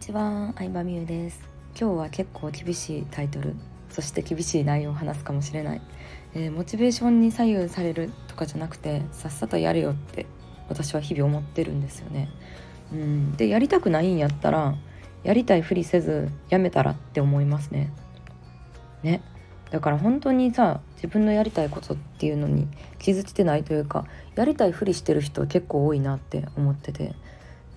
ちは、相葉美優です。今日は結構厳しいタイトル。そして厳しい内容を話すかもしれない、えー、モチベーションに左右されるとかじゃなくてさっさとやれよって私は日々思ってるんですよね。うん。でやりたくないんやったらやりたいふりせずやめたらって思いますね。ね。だから本当にさ自分のやりたいことっていうのに気づいてないというかやりたいふりしてる人結構多いなって思ってて。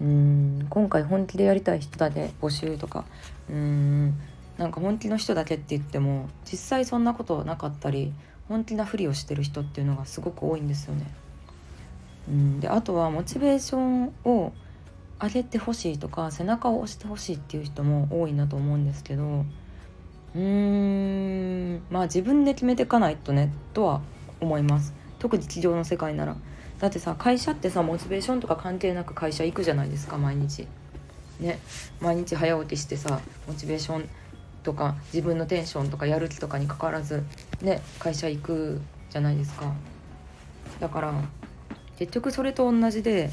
うん。今回本気でやりたい人だけ募集とか。うん。なんか本気の人だけって言っても実際そんなことなかったり本気なふりをしてる人っていうのがすごく多いんですよね。うん。であとはモチベーションを上げてほしいとか背中を押してほしいっていう人も多いなと思うんですけどうーん。まあ自分で決めていかないとねとは思います。特に企業の世界なら。だってさ会社ってさモチベーションとか関係なく会社行くじゃないですか毎日。ね。毎日早起きしてさモチベーションとか自分のテンションとかやる気とかにかかわらずね会社行くじゃないですか。だから結局それと同じで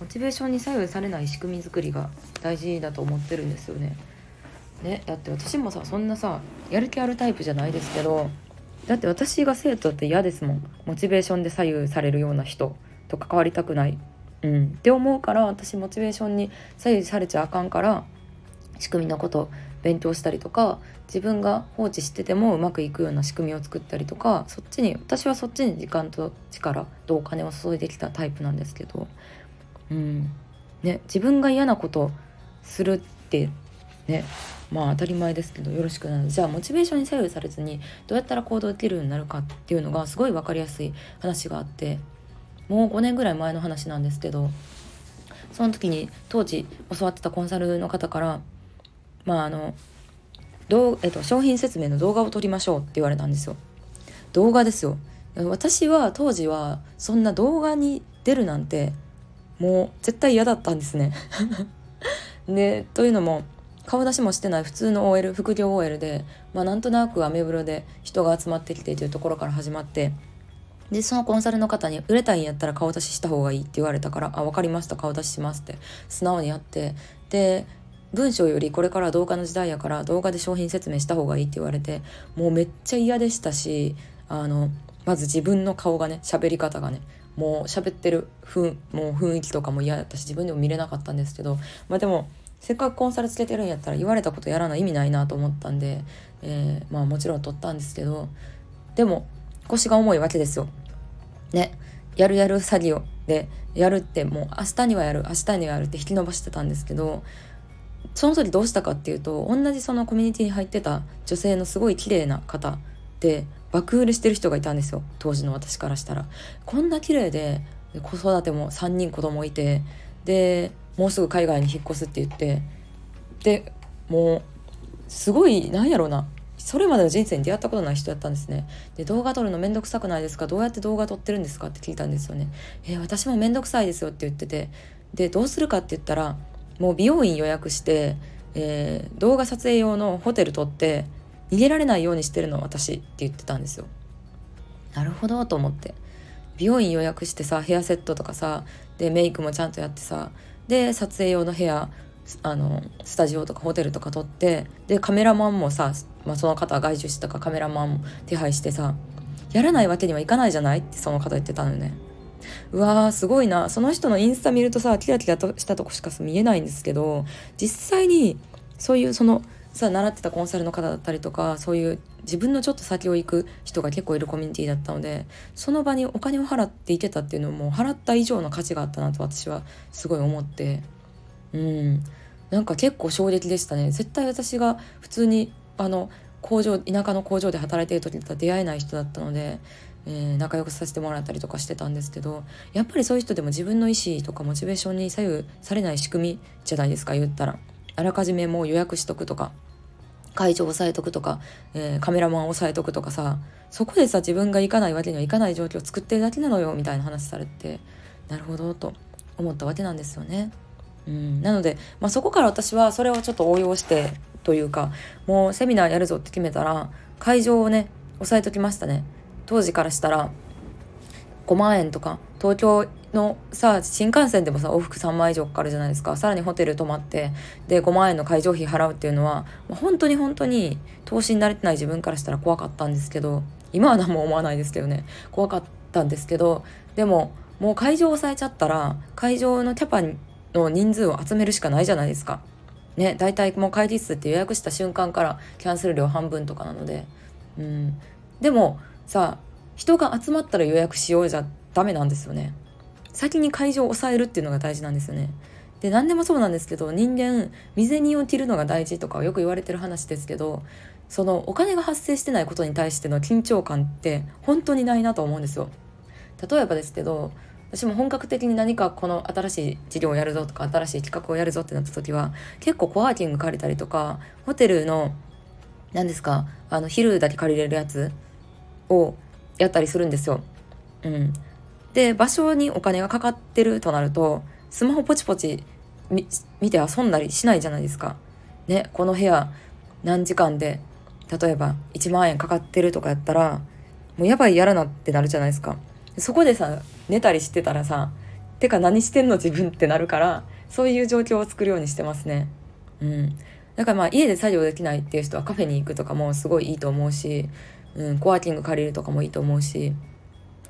モチベーションに左右されない仕組み作りが大事だと思ってるんですよね。ね。だって私もさそんなさやる気あるタイプじゃないですけどだって私が生徒って嫌ですもん。モチベーションで左右されるような人。と関わりたくない、うん、って思うから私モチベーションに左右されちゃあかんから仕組みのこと勉強したりとか自分が放置しててもうまくいくような仕組みを作ったりとかそっちに私はそっちに時間と力とお金を注いできたタイプなんですけど、うん。ね、自分が嫌なことするってねまあ当たり前ですけどよろしくない。じゃあモチベーションに左右されずにどうやったら行動できるようになるかっていうのがすごい分かりやすい話があってもう5年ぐらい前の話なんですけどその時に当時教わってたコンサルの方からまああのどう、えっと、商品説明の動画を撮りましょうって言われたんですよ。動画ですよ。私は当時はそんな動画に出るなんてもう絶対嫌だったんですね。でというのも顔出しもしてない普通の OL 副業 OL で、まあ、なんとなくアメブロで人が集まってきてというところから始まってでそのコンサルの方に「売れたいんやったら顔出しした方がいい」って言われたから「あ分かりました顔出しします」って素直にやってで文章よりこれから動画の時代やから動画で商品説明した方がいいって言われてもうめっちゃ嫌でしたしあのまず自分の顔がね喋り方がねもう喋ってるふもう雰囲気とかも嫌だったし自分でも見れなかったんですけどまあでもせっかくコンサルつけてるんやったら言われたことやらない意味ないなと思ったんで、えー、まあもちろん取ったんですけどでも腰が重いわけですよ。ねやるやる作業でやるってもう明日にはやる明日にはやるって引き延ばしてたんですけどその時どうしたかっていうと同じそのコミュニティに入ってた女性のすごい綺麗な方で爆売れしてる人がいたんですよ当時の私からしたら。こんな綺麗で子育ても3人子供いてでもうすぐ海外に引っ越すって言ってでもうすごいなんやろうなそれまでの人生に出会ったことない人やったんですね。で、動画撮るのめんどくさくないですか？どうやって動画撮ってるんですか？って聞いたんですよね。えー、私もめんどくさいですよって言ってて。で、どうするかって言ったら、もう美容院予約して、えー、動画撮影用のホテル取って逃げられないようにしてるの私って言ってたんですよ。なるほどと思って。美容院予約してさヘアセットとかさでメイクもちゃんとやってさで撮影用の部屋あのスタジオとかホテルとか撮ってでカメラマンもさ、まあ、その方は外注したかカメラマンも手配してさやらないわけにはいかないじゃないってその方言ってたのね。うわーすごいなその人のインスタ見るとさキラキラとしたとこしか見えないんですけど実際にそういうそのさ習ってたコンサルの方だったりとかそういう自分のちょっと先を行く人が結構いるコミュニティだったのでその場にお金を払っていけたっていうのも払った以上の価値があったなと私はすごい思ってうん。なんか結構衝撃でしたね。絶対私が普通にあの工場田舎の工場で働いてる時だったら出会えない人だったので、えー、仲良くさせてもらったりとかしてたんですけどやっぱりそういう人でも自分の意思とかモチベーションに左右されない仕組みじゃないですか言ったら。あらかじめもう予約しとくとか会場押さえとくとか、えー、カメラマン押さえとくとかさそこでさ自分が行かないわけにはいかない状況を作ってるだけなのよみたいな話されてなるほどと思ったわけなんですよね。うん、なので、まあ、そこから私はそれをちょっと応用してというかもうセミナーやるぞって決めたら会場をね押さえときましたね。当時からしたら5万円とか東京のさ新幹線でもさ往復3万以上かかるじゃないですか。さらにホテル泊まってで5万円の会場費払うっていうのは本当に本当に投資に慣れてない自分からしたら怖かったんですけど今は何も思わないですけどね。怖かったんですけどでももう会場を抑えちゃったら会場のキャパの人数を集めるしかないじゃないですか。ね大体もう会議室って予約した瞬間からキャンセル料半分とかなのでうんでもさ人が集まったら予約しようじゃダメなんですよね。先に会場を抑えるっていうのが大事なんですよね。で何でもそうなんですけど人間未然を切るのが大事とかよく言われてる話ですけどそのお金が発生してないことに対しての緊張感って本当にないなと思うんですよ。例えばですけど私も本格的に何かこの新しい事業をやるぞとか新しい企画をやるぞってなった時は結構コワーキング借りたりとかホテルの何ですかあの昼だけ借りれるやつをやったりするんですよ。うん、で場所にお金がかかってるとなるとスマホポチポチ見て遊んだりしないじゃないですか。ねこの部屋何時間で例えば1万円かかってるとかやったらもうやばいやらなってなるじゃないですか。そこでさ寝たりしてたらさてか何してんの自分ってなるからそういう状況を作るようにしてますね。うん、だからまあ家で作業できないっていう人はカフェに行くとかもすごいいいと思うし、うん、コワーキング借りるとかもいいと思うし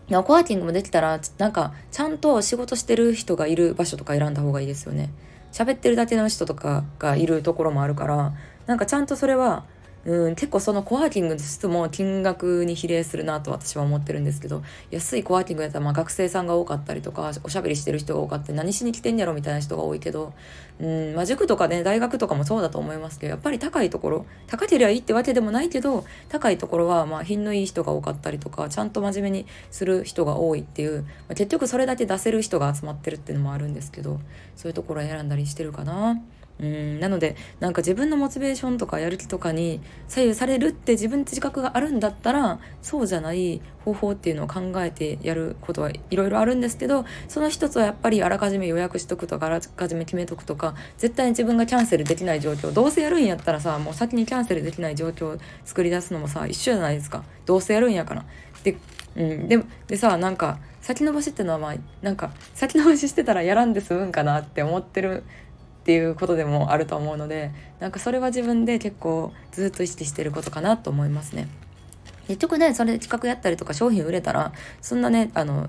コワーキングもできたらなんかちゃんと仕事してる人がいる場所とか選んだ方がいいですよね。喋ってるだけの人とかがいるところもあるからなんかちゃんとそれはうん、結構そのコワーキングの質も金額に比例するなと私は思ってるんですけど安いコワーキングやったらまあ学生さんが多かったりとかおしゃべりしてる人が多かったり何しに来てんやろみたいな人が多いけど、うんまあ、塾とかね大学とかもそうだと思いますけどやっぱり高いところ高ければいいってわけでもないけど高いところはまあ品のいい人が多かったりとかちゃんと真面目にする人が多いっていう、まあ、結局それだけ出せる人が集まってるっていうのもあるんですけどそういうところを選んだりしてるかな。うんなのでなんか自分のモチベーションとかやる気とかに左右されるって自分自覚があるんだったらそうじゃない方法っていうのを考えてやることはいろいろあるんですけどその一つはやっぱりあらかじめ予約しとくとかあらかじめ決めとくとか絶対に自分がキャンセルできない状況どうせやるんやったらさもう先にキャンセルできない状況を作り出すのもさ一緒じゃないですかどうせやるんやから。で,、うん、ででさなんか先延ばしってのはまあなんか先延ばししてたらやらんで済むんかなって思ってるっていうことでもあると思うのでなんかそれは自分で結構ずっと意識してることかなと思いますね。結局ねそれ企画やったりとか商品売れたらそんなねあの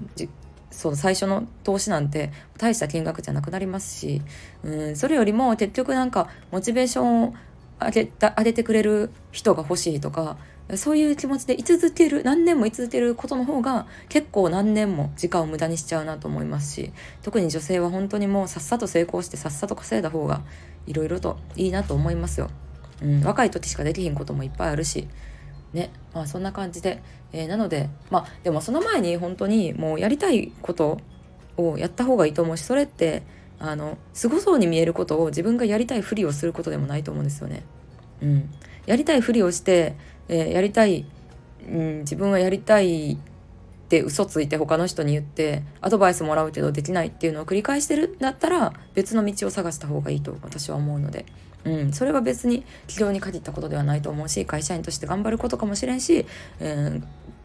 そう最初の投資なんて大した金額じゃなくなりますしうんそれよりも結局なんかモチベーションを上げた上げてくれる人が欲しいとかそういう気持ちで居続ける何年も居続けることの方が結構何年も時間を無駄にしちゃうなと思いますし特に女性は本当にもうさっさと成功してさっさと稼いだ方がいろいろといいなと思いますよ。うん、若い時しかできひんこともいっぱいあるしねまあそんな感じで、えー、なのでまあでもその前に本当にもうやりたいことをやった方がいいと思うしそれってあのすごそうに見えることを自分がやりたいふりをすることでもないと思うんですよね。うん、やりたいふりをしてえー、やりたい、うん、自分はやりたいって嘘ついて他の人に言ってアドバイスもらうけどできないっていうのを繰り返してるんだったら別の道を探した方がいいと私は思うので。うん、それは別に企業に限ったことではないと思うし会社員として頑張ることかもしれんし、え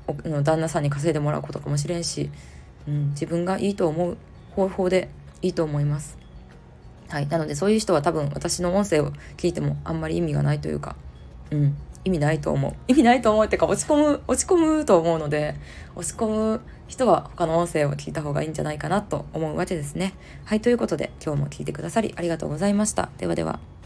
ー、旦那さんに稼いでもらうことかもしれんし、うん、自分がいいと思う方法でいいと思います。はい、なのでそういう人は多分私の音声を聞いてもあんまり意味がないというか、うん、意味ないと思う。意味ないと思うっていうか落ち込む落ち込むと思うので落ち込む人は他の音声を聞いた方がいいんじゃないかなと思うわけですね。はいということで今日も聞いてくださりありがとうございました。ではでは。